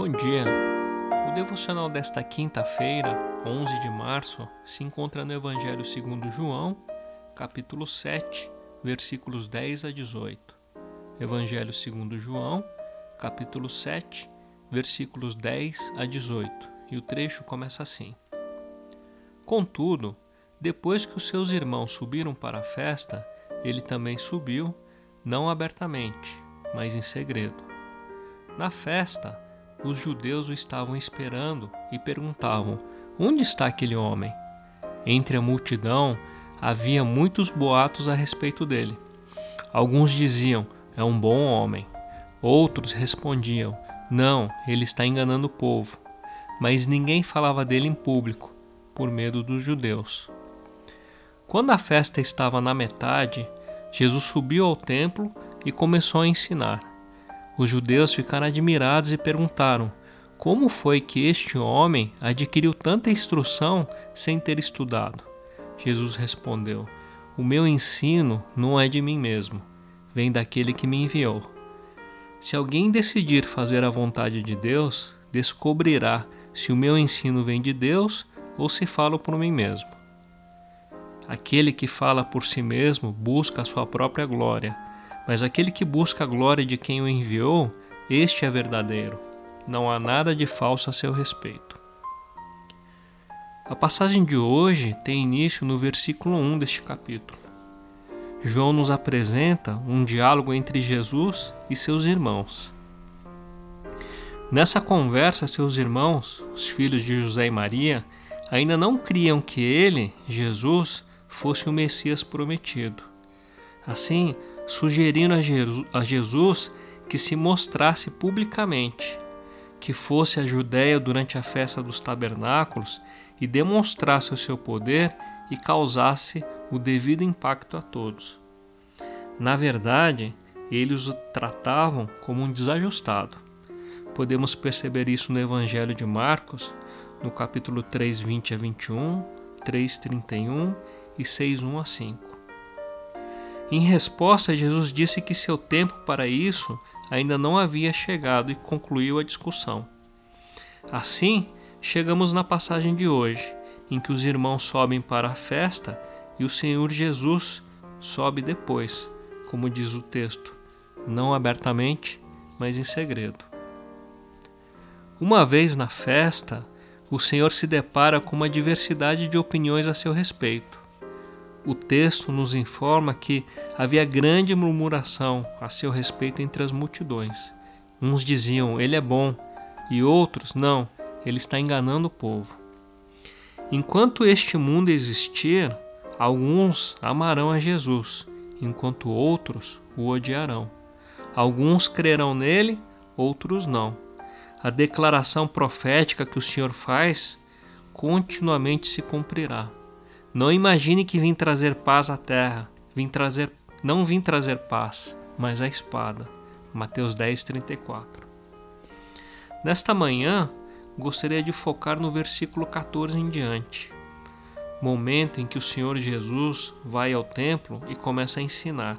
Bom dia. O devocional desta quinta-feira, 11 de março, se encontra no Evangelho segundo João, capítulo 7, versículos 10 a 18. Evangelho segundo João, capítulo 7, versículos 10 a 18. E o trecho começa assim: Contudo, depois que os seus irmãos subiram para a festa, ele também subiu, não abertamente, mas em segredo. Na festa, os judeus o estavam esperando e perguntavam: Onde está aquele homem? Entre a multidão havia muitos boatos a respeito dele. Alguns diziam: É um bom homem. Outros respondiam: Não, ele está enganando o povo. Mas ninguém falava dele em público, por medo dos judeus. Quando a festa estava na metade, Jesus subiu ao templo e começou a ensinar. Os judeus ficaram admirados e perguntaram: Como foi que este homem adquiriu tanta instrução sem ter estudado? Jesus respondeu: O meu ensino não é de mim mesmo, vem daquele que me enviou. Se alguém decidir fazer a vontade de Deus, descobrirá se o meu ensino vem de Deus ou se falo por mim mesmo. Aquele que fala por si mesmo busca a sua própria glória, mas aquele que busca a glória de quem o enviou, este é verdadeiro. Não há nada de falso a seu respeito. A passagem de hoje tem início no versículo 1 deste capítulo. João nos apresenta um diálogo entre Jesus e seus irmãos. Nessa conversa, seus irmãos, os filhos de José e Maria, ainda não criam que ele, Jesus, fosse o Messias prometido. Assim, sugerindo a Jesus que se mostrasse publicamente, que fosse a Judéia durante a festa dos tabernáculos e demonstrasse o seu poder e causasse o devido impacto a todos. Na verdade, eles o tratavam como um desajustado. Podemos perceber isso no Evangelho de Marcos, no capítulo 3, 20 a 21, 3, 31 e 6, 1 a 5. Em resposta, Jesus disse que seu tempo para isso ainda não havia chegado e concluiu a discussão. Assim, chegamos na passagem de hoje, em que os irmãos sobem para a festa e o Senhor Jesus sobe depois, como diz o texto, não abertamente, mas em segredo. Uma vez na festa, o Senhor se depara com uma diversidade de opiniões a seu respeito. O texto nos informa que havia grande murmuração a seu respeito entre as multidões. Uns diziam, ele é bom, e outros, não, ele está enganando o povo. Enquanto este mundo existir, alguns amarão a Jesus, enquanto outros o odiarão. Alguns crerão nele, outros não a declaração profética que o Senhor faz continuamente se cumprirá. Não imagine que vim trazer paz à terra, vim trazer, não vim trazer paz, mas a espada. Mateus 10, 34. Nesta manhã, gostaria de focar no versículo 14 em diante, momento em que o Senhor Jesus vai ao templo e começa a ensinar.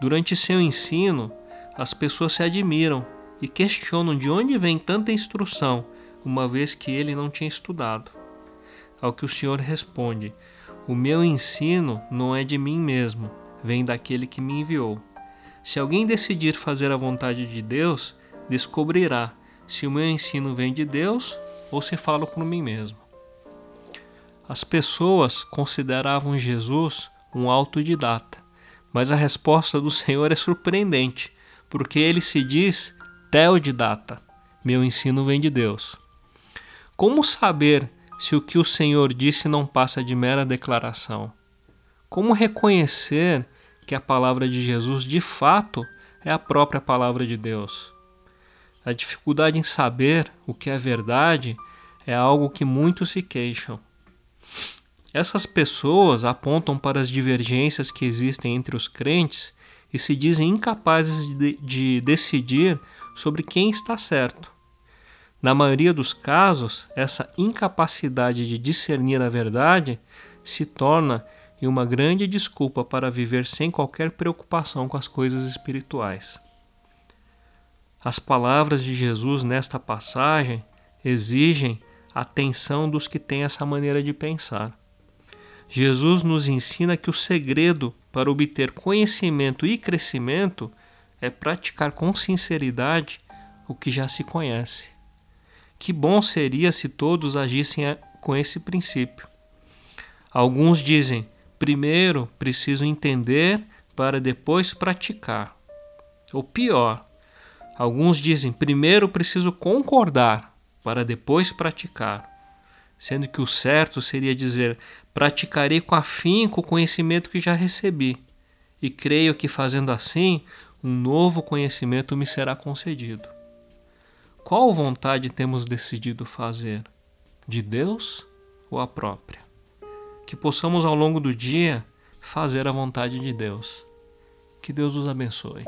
Durante seu ensino, as pessoas se admiram e questionam de onde vem tanta instrução, uma vez que ele não tinha estudado. Ao que o Senhor responde: O meu ensino não é de mim mesmo, vem daquele que me enviou. Se alguém decidir fazer a vontade de Deus, descobrirá se o meu ensino vem de Deus ou se falo por mim mesmo. As pessoas consideravam Jesus um autodidata, mas a resposta do Senhor é surpreendente, porque ele se diz teodidata. Meu ensino vem de Deus. Como saber se o que o Senhor disse não passa de mera declaração? Como reconhecer que a palavra de Jesus de fato é a própria palavra de Deus? A dificuldade em saber o que é verdade é algo que muitos se queixam. Essas pessoas apontam para as divergências que existem entre os crentes e se dizem incapazes de, de decidir sobre quem está certo. Na maioria dos casos, essa incapacidade de discernir a verdade se torna em uma grande desculpa para viver sem qualquer preocupação com as coisas espirituais. As palavras de Jesus nesta passagem exigem atenção dos que têm essa maneira de pensar. Jesus nos ensina que o segredo para obter conhecimento e crescimento é praticar com sinceridade o que já se conhece. Que bom seria se todos agissem com esse princípio. Alguns dizem: primeiro preciso entender para depois praticar. Ou pior, alguns dizem: primeiro preciso concordar para depois praticar. Sendo que o certo seria dizer: praticarei com afinco o conhecimento que já recebi, e creio que fazendo assim, um novo conhecimento me será concedido. Qual vontade temos decidido fazer? De Deus ou a própria? Que possamos ao longo do dia fazer a vontade de Deus. Que Deus os abençoe.